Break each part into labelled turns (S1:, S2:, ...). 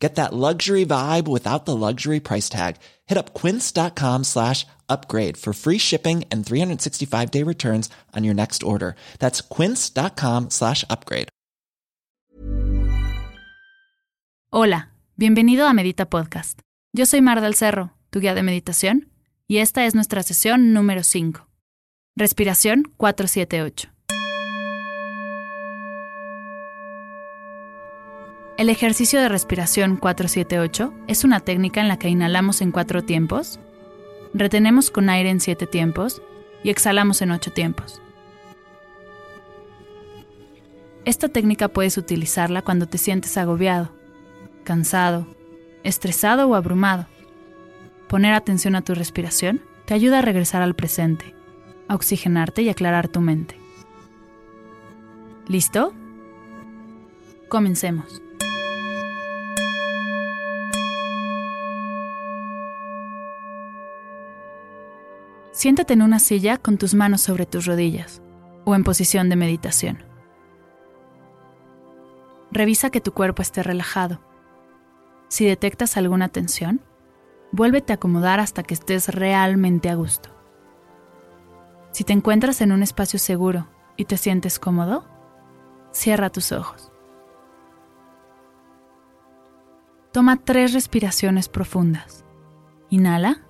S1: Get that luxury vibe without the luxury price tag. Hit up quince.com slash upgrade for free shipping and 365 day returns on your next order. That's quince.com slash upgrade.
S2: Hola, bienvenido a Medita Podcast. Yo soy Mar del Cerro, tu guía de meditación, y esta es nuestra sesión número 5. Respiración 478. El ejercicio de respiración 478 es una técnica en la que inhalamos en cuatro tiempos, retenemos con aire en siete tiempos y exhalamos en ocho tiempos. Esta técnica puedes utilizarla cuando te sientes agobiado, cansado, estresado o abrumado. Poner atención a tu respiración te ayuda a regresar al presente, a oxigenarte y aclarar tu mente. ¿Listo? Comencemos. Siéntate en una silla con tus manos sobre tus rodillas o en posición de meditación. Revisa que tu cuerpo esté relajado. Si detectas alguna tensión, vuélvete a acomodar hasta que estés realmente a gusto. Si te encuentras en un espacio seguro y te sientes cómodo, cierra tus ojos. Toma tres respiraciones profundas. Inhala.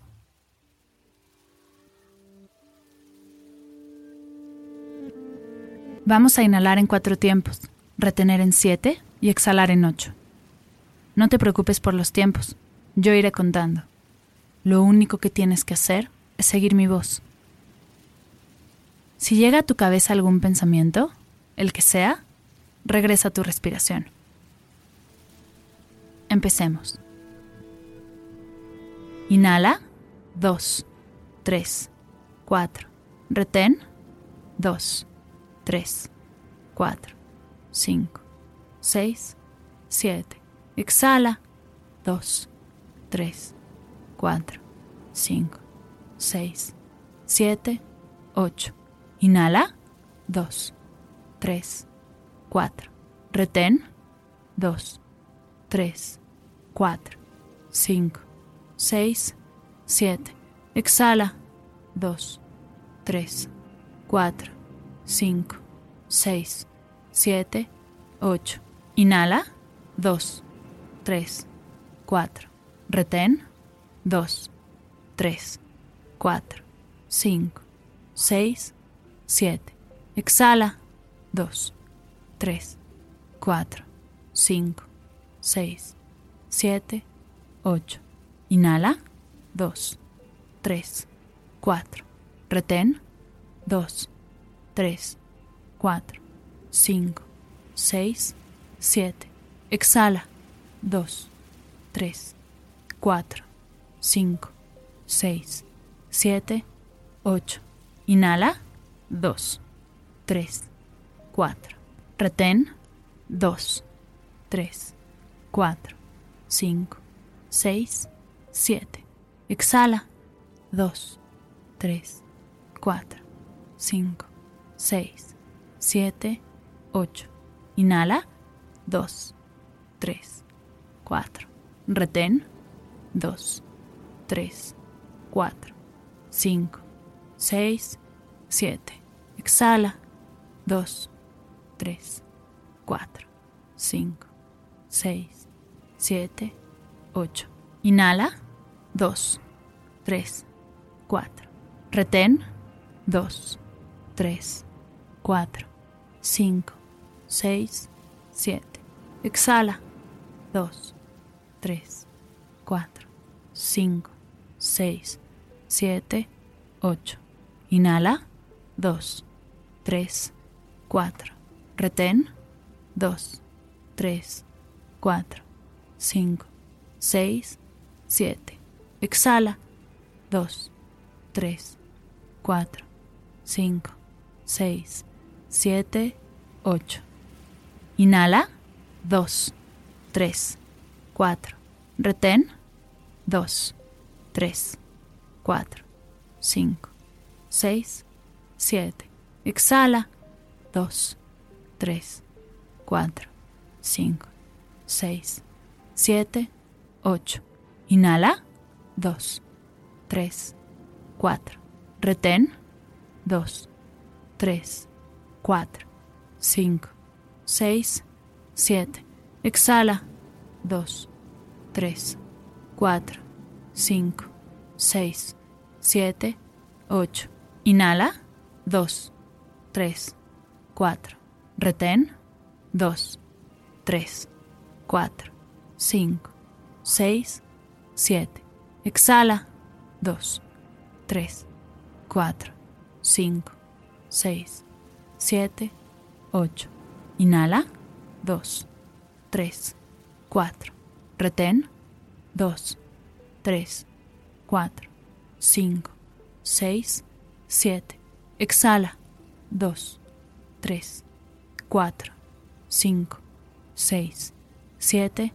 S2: Vamos a inhalar en cuatro tiempos, retener en siete y exhalar en ocho. No te preocupes por los tiempos, yo iré contando. Lo único que tienes que hacer es seguir mi voz. Si llega a tu cabeza algún pensamiento, el que sea, regresa a tu respiración. Empecemos. Inhala, dos, tres, cuatro. Retén, dos. 3, 4, 5, 6, 7. Exhala. 2, 3, 4, 5, 6, 7, 8. Inhala. 2, 3, 4. Retén. 2, 3, 4, 5, 6, 7. Exhala. 2, 3, 4, 5, 6, 7, 8. Inhala, 2, 3, 4. Retén, 2, 3, 4, 5, 6, 7. Exhala, 2, 3, 4, 5, 6, 7, 8. Inhala, 2, 3, 4. Retén, 2, 3, 4, 5, 6, 7. Exhala. 2, 3, 4, 5, 6, 7, 8. Inhala. 2, 3, 4. Retén. 2, 3, 4, 5, 6, 7. Exhala. 2, 3, 4, 5, 6, 7, 8. Inhala, 2, 3, 4. Retén, 2, 3, 4, 5, 6, 7. Exhala, 2, 3, 4, 5, 6, 7, 8. Inhala, 2, 3, 4. Retén, 2, 3, 4, 5, 6, 7. Exhala. 2, 3, 4, 5, 6, 7, 8. Inhala. 2, 3, 4. Retén. 2, 3, 4, 5, 6, 7. Exhala. 2, 3, 4, 5, 6, 7, 8. Inhala. 2, 3, 4. Retén. 2, 3, 4, 5, 6, 7. Exhala. 2, 3, 4, 5, 6, 7, 8. Inhala. 2, 3, 4. Retén. 2, 3, 4, 5, 6, 7. Exhala. 2, 3, 4, 5, 6, 7, 8. Inhala. 2, 3, 4. Retén. 2, 3, 4, 5, 6, 7. Exhala. 2, 3, 4, 5, 6, 7, 8. Inhala. 2, 3, 4. Retén. 2, 3, 4, 5, 6, 7. Exhala. 2, 3, 4, 5, 6, 7,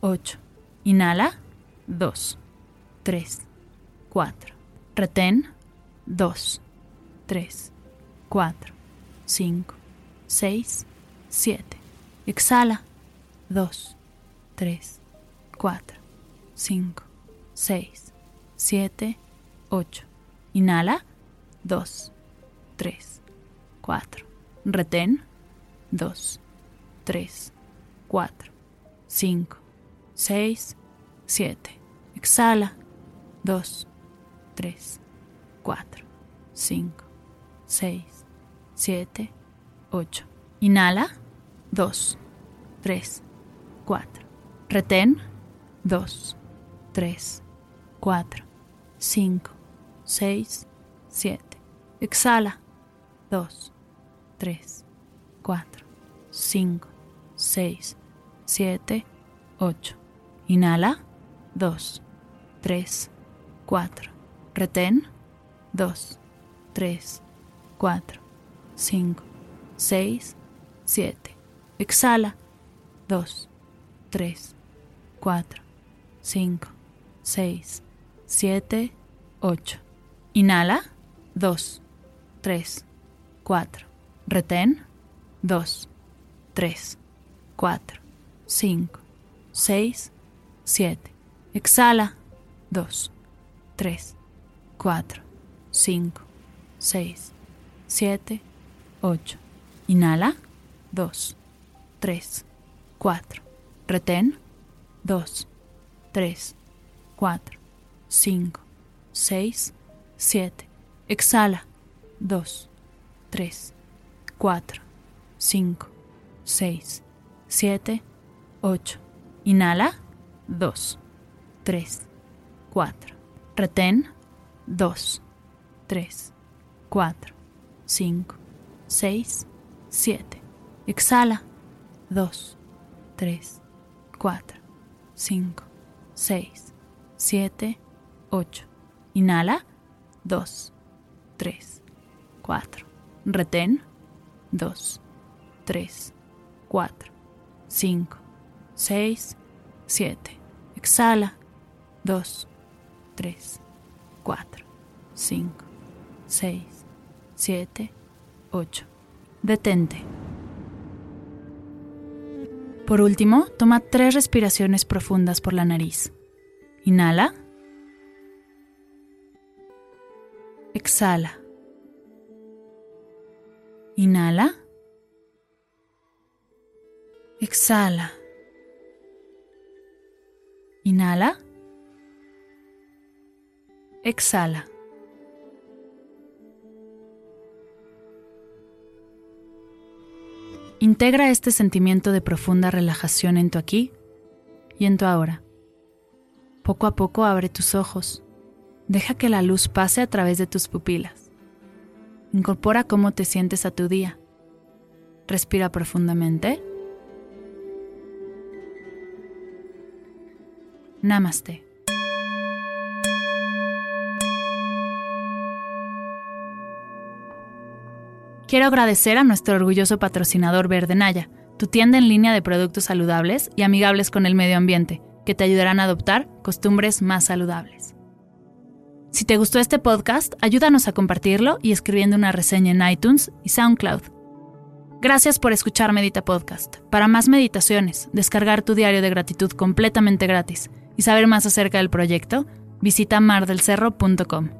S2: 8. Inhala. 2, 3, 4. Retén. 2, 3, 4, 5, 6, 7. Exhala. 2, 3, 4, 5, 6, 7, 8. Inhala. 2, 3, 4. Retén. 2, 3, 4, 5, 6, 7. Exhala. 2, 3, 4, 5, 6, 7, 8. Inhala. 2, 3, 4. Retén. 2, 3, 4, 5, 6, 7. Exhala. 2, 3, 4, 5, 6, 7, 8. Inhala. 2, 3, 4. Retén. 2, 3, 4, 5, 6, 7. Exhala. 2, 3, 4, 5, 6, 7, 8. Inhala. 2, 3, 4. Retén. 2, 3, 4, 5, 6, 7. Exhala. 2, 3, 4, 5, 6, 7, 8. Inhala. 2, 3, 4. Retén. 2, 3, 4, 5, 6, 7. Exhala. 2, 3, 4, 5, 6, 7, 8. Inhala. 2, 3, 4. Retén. 2, 3, 4, 5, 6, 7. Exhala. 2, 3, 4, 5, 6, 7, 8. Inhala. 2, 3, 4. Retén. 2, 3, 4, 5, 6, 7. Exhala. 2, 3, 4, 5, 6, 7, 8. Detente. Por último, toma tres respiraciones profundas por la nariz. Inhala. Exhala. Inhala. Exhala. Inhala. Exhala. Integra este sentimiento de profunda relajación en tu aquí y en tu ahora. Poco a poco abre tus ojos. Deja que la luz pase a través de tus pupilas. Incorpora cómo te sientes a tu día. Respira profundamente. Namaste. Quiero agradecer a nuestro orgulloso patrocinador Verde Naya, tu tienda en línea de productos saludables y amigables con el medio ambiente, que te ayudarán a adoptar costumbres más saludables. Si te gustó este podcast, ayúdanos a compartirlo y escribiendo una reseña en iTunes y SoundCloud. Gracias por escuchar Medita Podcast. Para más meditaciones, descargar tu diario de gratitud completamente gratis y saber más acerca del proyecto, visita mardelcerro.com.